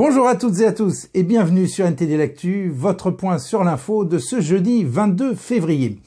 Bonjour à toutes et à tous et bienvenue sur NTD L'Actu, votre point sur l'info de ce jeudi 22 février.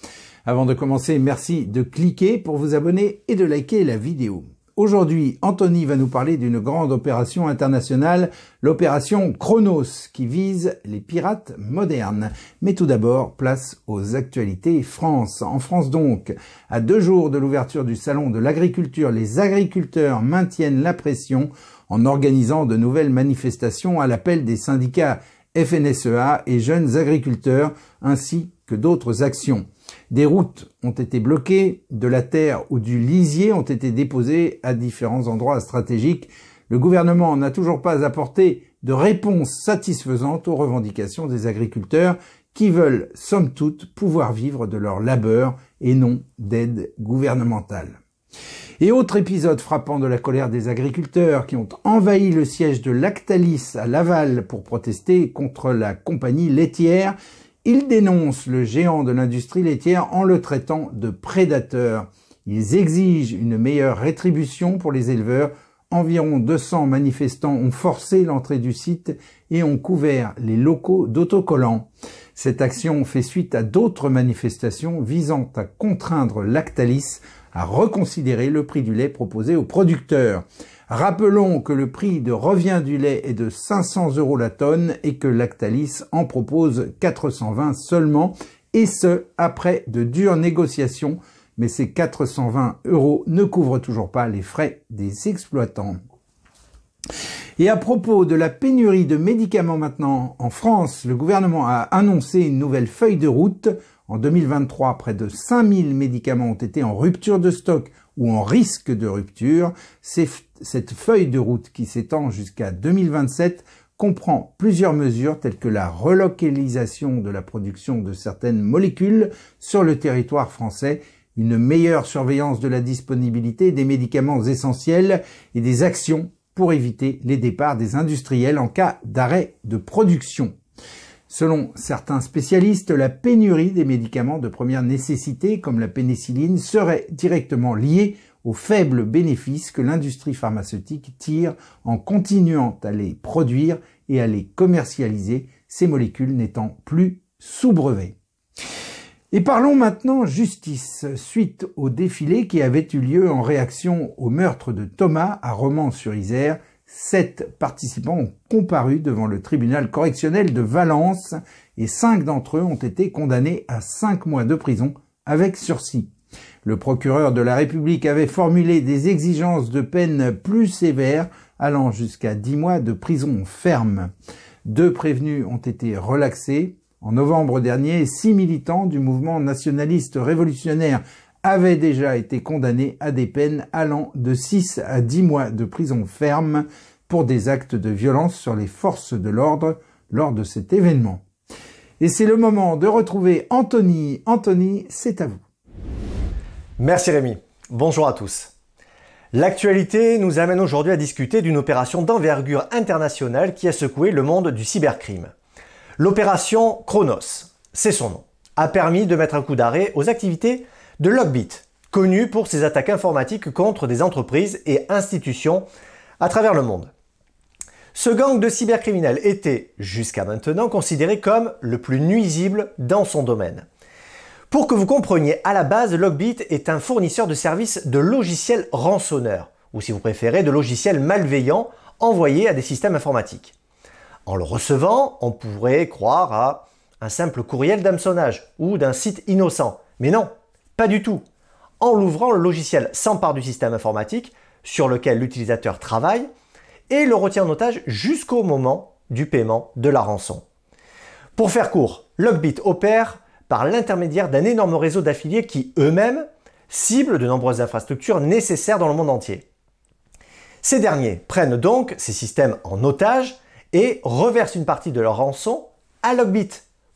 Avant de commencer, merci de cliquer pour vous abonner et de liker la vidéo. Aujourd'hui, Anthony va nous parler d'une grande opération internationale, l'opération Chronos, qui vise les pirates modernes. Mais tout d'abord, place aux actualités France. En France donc, à deux jours de l'ouverture du salon de l'agriculture, les agriculteurs maintiennent la pression en organisant de nouvelles manifestations à l'appel des syndicats FNSEA et jeunes agriculteurs, ainsi que d'autres actions. Des routes ont été bloquées, de la terre ou du lisier ont été déposées à différents endroits stratégiques. Le gouvernement n'a toujours pas apporté de réponse satisfaisante aux revendications des agriculteurs qui veulent, somme toute, pouvoir vivre de leur labeur et non d'aide gouvernementale. Et autre épisode frappant de la colère des agriculteurs qui ont envahi le siège de Lactalis à Laval pour protester contre la compagnie laitière, ils dénoncent le géant de l'industrie laitière en le traitant de prédateur. Ils exigent une meilleure rétribution pour les éleveurs. Environ 200 manifestants ont forcé l'entrée du site et ont couvert les locaux d'autocollants. Cette action fait suite à d'autres manifestations visant à contraindre Lactalis à reconsidérer le prix du lait proposé aux producteurs. Rappelons que le prix de revient du lait est de 500 euros la tonne et que Lactalis en propose 420 seulement, et ce, après de dures négociations, mais ces 420 euros ne couvrent toujours pas les frais des exploitants. Et à propos de la pénurie de médicaments maintenant en France, le gouvernement a annoncé une nouvelle feuille de route en 2023, près de 5000 médicaments ont été en rupture de stock ou en risque de rupture. Cette feuille de route qui s'étend jusqu'à 2027 comprend plusieurs mesures telles que la relocalisation de la production de certaines molécules sur le territoire français, une meilleure surveillance de la disponibilité des médicaments essentiels et des actions pour éviter les départs des industriels en cas d'arrêt de production. Selon certains spécialistes, la pénurie des médicaments de première nécessité, comme la pénicilline, serait directement liée aux faibles bénéfices que l'industrie pharmaceutique tire en continuant à les produire et à les commercialiser, ces molécules n'étant plus sous brevet. Et parlons maintenant justice, suite au défilé qui avait eu lieu en réaction au meurtre de Thomas à Romans-sur-Isère, Sept participants ont comparu devant le tribunal correctionnel de Valence et cinq d'entre eux ont été condamnés à cinq mois de prison avec sursis. Le procureur de la République avait formulé des exigences de peine plus sévères allant jusqu'à dix mois de prison ferme. Deux prévenus ont été relaxés. En novembre dernier, six militants du mouvement nationaliste révolutionnaire avait déjà été condamné à des peines allant de 6 à 10 mois de prison ferme pour des actes de violence sur les forces de l'ordre lors de cet événement. Et c'est le moment de retrouver Anthony. Anthony, c'est à vous. Merci Rémi. Bonjour à tous. L'actualité nous amène aujourd'hui à discuter d'une opération d'envergure internationale qui a secoué le monde du cybercrime. L'opération Chronos, c'est son nom, a permis de mettre un coup d'arrêt aux activités de Logbit, connu pour ses attaques informatiques contre des entreprises et institutions à travers le monde. Ce gang de cybercriminels était, jusqu'à maintenant, considéré comme le plus nuisible dans son domaine. Pour que vous compreniez, à la base, Logbit est un fournisseur de services de logiciels rançonneurs, ou si vous préférez, de logiciels malveillants envoyés à des systèmes informatiques. En le recevant, on pourrait croire à un simple courriel d'hameçonnage ou d'un site innocent. Mais non, pas du tout. En l'ouvrant, le logiciel s'empare du système informatique sur lequel l'utilisateur travaille et le retient en otage jusqu'au moment du paiement de la rançon. Pour faire court, Logbit opère par l'intermédiaire d'un énorme réseau d'affiliés qui eux-mêmes ciblent de nombreuses infrastructures nécessaires dans le monde entier. Ces derniers prennent donc ces systèmes en otage et reversent une partie de leur rançon à Logbit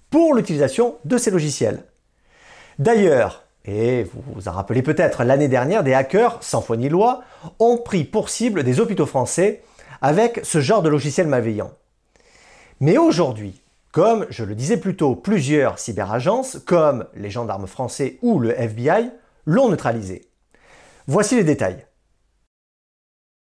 pour l'utilisation de ces logiciels. D'ailleurs, et vous vous en rappelez peut-être, l'année dernière, des hackers, sans foi ni loi, ont pris pour cible des hôpitaux français avec ce genre de logiciel malveillant. Mais aujourd'hui, comme je le disais plus tôt, plusieurs cyberagences, comme les gendarmes français ou le FBI, l'ont neutralisé. Voici les détails.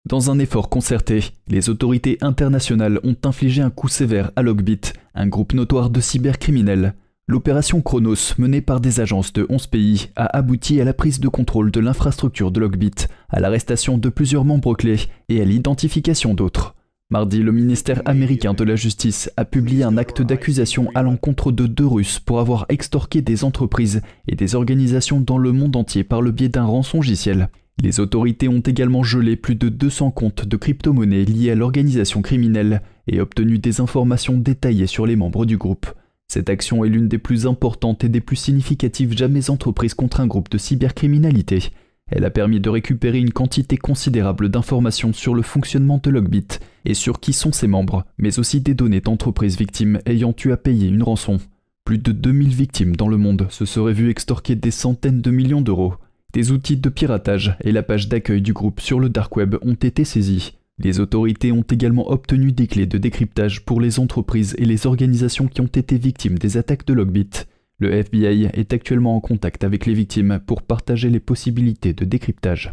Dans un effort concerté, les autorités internationales ont infligé un coup sévère à Logbit, un groupe notoire de cybercriminels. L'opération Chronos, menée par des agences de 11 pays, a abouti à la prise de contrôle de l'infrastructure de Logbit, à l'arrestation de plusieurs membres clés et à l'identification d'autres. Mardi, le ministère américain de la Justice a publié un acte d'accusation à l'encontre de deux Russes pour avoir extorqué des entreprises et des organisations dans le monde entier par le biais d'un rançongiciel. Les autorités ont également gelé plus de 200 comptes de crypto-monnaies liés à l'organisation criminelle et obtenu des informations détaillées sur les membres du groupe. Cette action est l'une des plus importantes et des plus significatives jamais entreprises contre un groupe de cybercriminalité. Elle a permis de récupérer une quantité considérable d'informations sur le fonctionnement de Logbit et sur qui sont ses membres, mais aussi des données d'entreprises victimes ayant eu à payer une rançon. Plus de 2000 victimes dans le monde se seraient vues extorquer des centaines de millions d'euros. Des outils de piratage et la page d'accueil du groupe sur le dark web ont été saisis. Les autorités ont également obtenu des clés de décryptage pour les entreprises et les organisations qui ont été victimes des attaques de Logbit. Le FBI est actuellement en contact avec les victimes pour partager les possibilités de décryptage.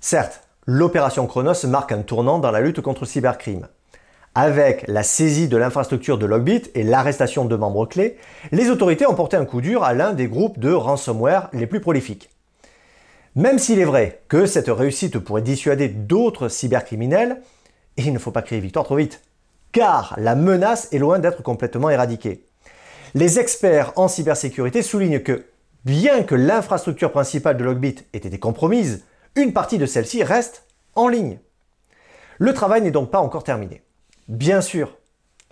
Certes, l'opération Chronos marque un tournant dans la lutte contre le cybercrime. Avec la saisie de l'infrastructure de Logbit et l'arrestation de membres clés, les autorités ont porté un coup dur à l'un des groupes de ransomware les plus prolifiques. Même s'il est vrai que cette réussite pourrait dissuader d'autres cybercriminels, il ne faut pas crier victoire trop vite, car la menace est loin d'être complètement éradiquée. Les experts en cybersécurité soulignent que, bien que l'infrastructure principale de Logbit ait été compromise, une partie de celle-ci reste en ligne. Le travail n'est donc pas encore terminé. Bien sûr,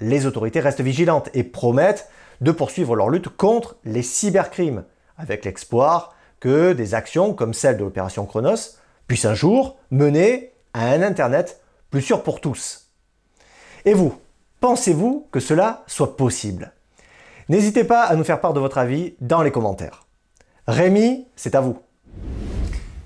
les autorités restent vigilantes et promettent de poursuivre leur lutte contre les cybercrimes, avec l'espoir que des actions comme celle de l'opération Chronos puissent un jour mener à un Internet plus sûr pour tous. Et vous, pensez-vous que cela soit possible? N'hésitez pas à nous faire part de votre avis dans les commentaires. Rémi, c'est à vous.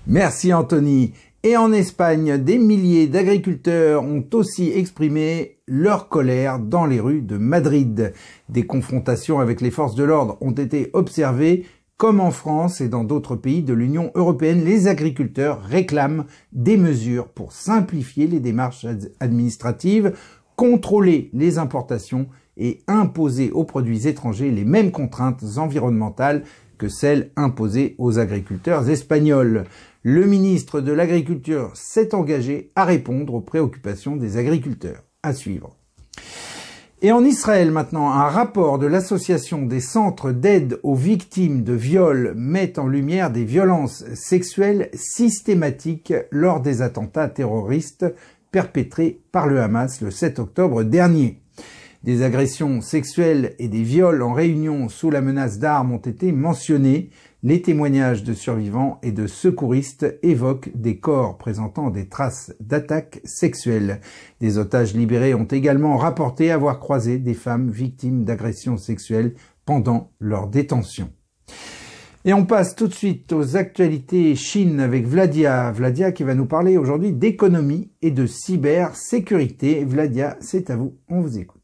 Merci Anthony. Et en Espagne, des milliers d'agriculteurs ont aussi exprimé leur colère dans les rues de Madrid. Des confrontations avec les forces de l'ordre ont été observées, comme en France et dans d'autres pays de l'Union européenne, les agriculteurs réclament des mesures pour simplifier les démarches administratives, contrôler les importations et imposer aux produits étrangers les mêmes contraintes environnementales que celles imposées aux agriculteurs espagnols. Le ministre de l'Agriculture s'est engagé à répondre aux préoccupations des agriculteurs. À suivre. Et en Israël maintenant, un rapport de l'Association des centres d'aide aux victimes de viols met en lumière des violences sexuelles systématiques lors des attentats terroristes perpétrés par le Hamas le 7 octobre dernier. Des agressions sexuelles et des viols en réunion sous la menace d'armes ont été mentionnés. Les témoignages de survivants et de secouristes évoquent des corps présentant des traces d'attaques sexuelles. Des otages libérés ont également rapporté avoir croisé des femmes victimes d'agressions sexuelles pendant leur détention. Et on passe tout de suite aux actualités Chine avec Vladia. Vladia qui va nous parler aujourd'hui d'économie et de cybersécurité. Vladia, c'est à vous, on vous écoute.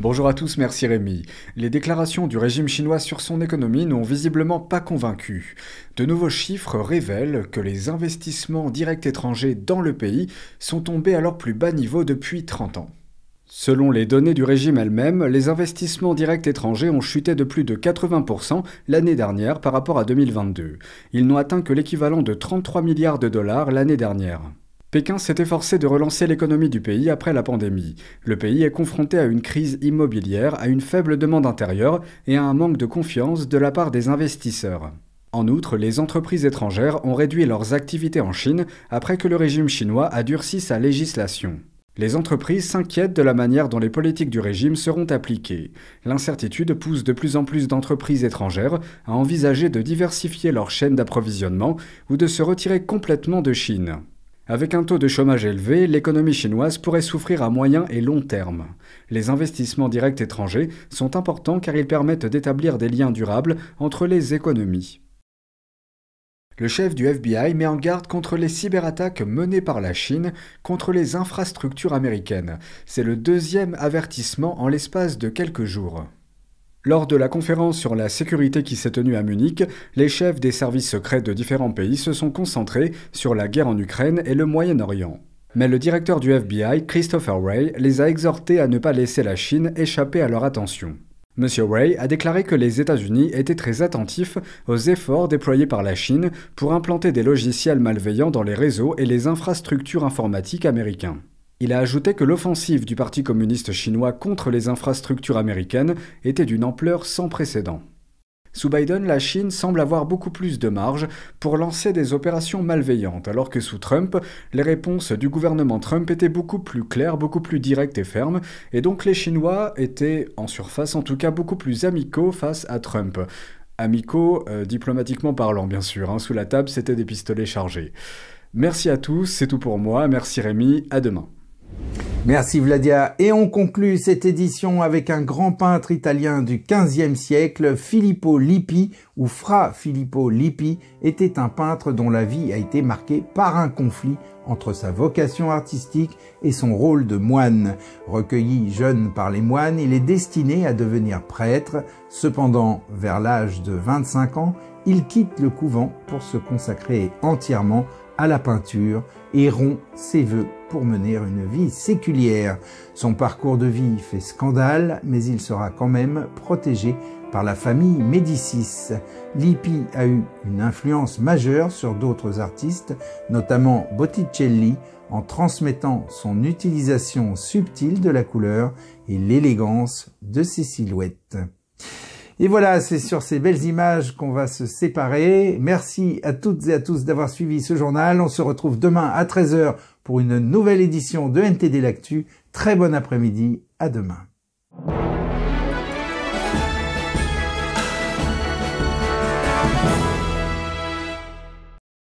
Bonjour à tous, merci Rémi. Les déclarations du régime chinois sur son économie n'ont visiblement pas convaincu. De nouveaux chiffres révèlent que les investissements directs étrangers dans le pays sont tombés à leur plus bas niveau depuis 30 ans. Selon les données du régime elle-même, les investissements directs étrangers ont chuté de plus de 80% l'année dernière par rapport à 2022. Ils n'ont atteint que l'équivalent de 33 milliards de dollars l'année dernière. Pékin s'est efforcé de relancer l'économie du pays après la pandémie. Le pays est confronté à une crise immobilière, à une faible demande intérieure et à un manque de confiance de la part des investisseurs. En outre, les entreprises étrangères ont réduit leurs activités en Chine après que le régime chinois a durci sa législation. Les entreprises s'inquiètent de la manière dont les politiques du régime seront appliquées. L'incertitude pousse de plus en plus d'entreprises étrangères à envisager de diversifier leur chaîne d'approvisionnement ou de se retirer complètement de Chine. Avec un taux de chômage élevé, l'économie chinoise pourrait souffrir à moyen et long terme. Les investissements directs étrangers sont importants car ils permettent d'établir des liens durables entre les économies. Le chef du FBI met en garde contre les cyberattaques menées par la Chine contre les infrastructures américaines. C'est le deuxième avertissement en l'espace de quelques jours. Lors de la conférence sur la sécurité qui s'est tenue à Munich, les chefs des services secrets de différents pays se sont concentrés sur la guerre en Ukraine et le Moyen-Orient. Mais le directeur du FBI, Christopher Wray, les a exhortés à ne pas laisser la Chine échapper à leur attention. M. Wray a déclaré que les États-Unis étaient très attentifs aux efforts déployés par la Chine pour implanter des logiciels malveillants dans les réseaux et les infrastructures informatiques américains. Il a ajouté que l'offensive du Parti communiste chinois contre les infrastructures américaines était d'une ampleur sans précédent. Sous Biden, la Chine semble avoir beaucoup plus de marge pour lancer des opérations malveillantes, alors que sous Trump, les réponses du gouvernement Trump étaient beaucoup plus claires, beaucoup plus directes et fermes, et donc les Chinois étaient, en surface en tout cas, beaucoup plus amicaux face à Trump. Amicaux, euh, diplomatiquement parlant bien sûr, hein. sous la table c'était des pistolets chargés. Merci à tous, c'est tout pour moi, merci Rémi, à demain. Merci Vladia. Et on conclut cette édition avec un grand peintre italien du XVe siècle, Filippo Lippi, ou Fra Filippo Lippi, était un peintre dont la vie a été marquée par un conflit entre sa vocation artistique et son rôle de moine. Recueilli jeune par les moines, il est destiné à devenir prêtre. Cependant, vers l'âge de 25 ans, il quitte le couvent pour se consacrer entièrement à la peinture et rompt ses vœux pour mener une vie séculière. Son parcours de vie fait scandale, mais il sera quand même protégé par la famille Médicis. Lippi a eu une influence majeure sur d'autres artistes, notamment Botticelli, en transmettant son utilisation subtile de la couleur et l'élégance de ses silhouettes. Et voilà, c'est sur ces belles images qu'on va se séparer. Merci à toutes et à tous d'avoir suivi ce journal. On se retrouve demain à 13h pour une nouvelle édition de NTD L'Actu. Très bon après-midi. À demain.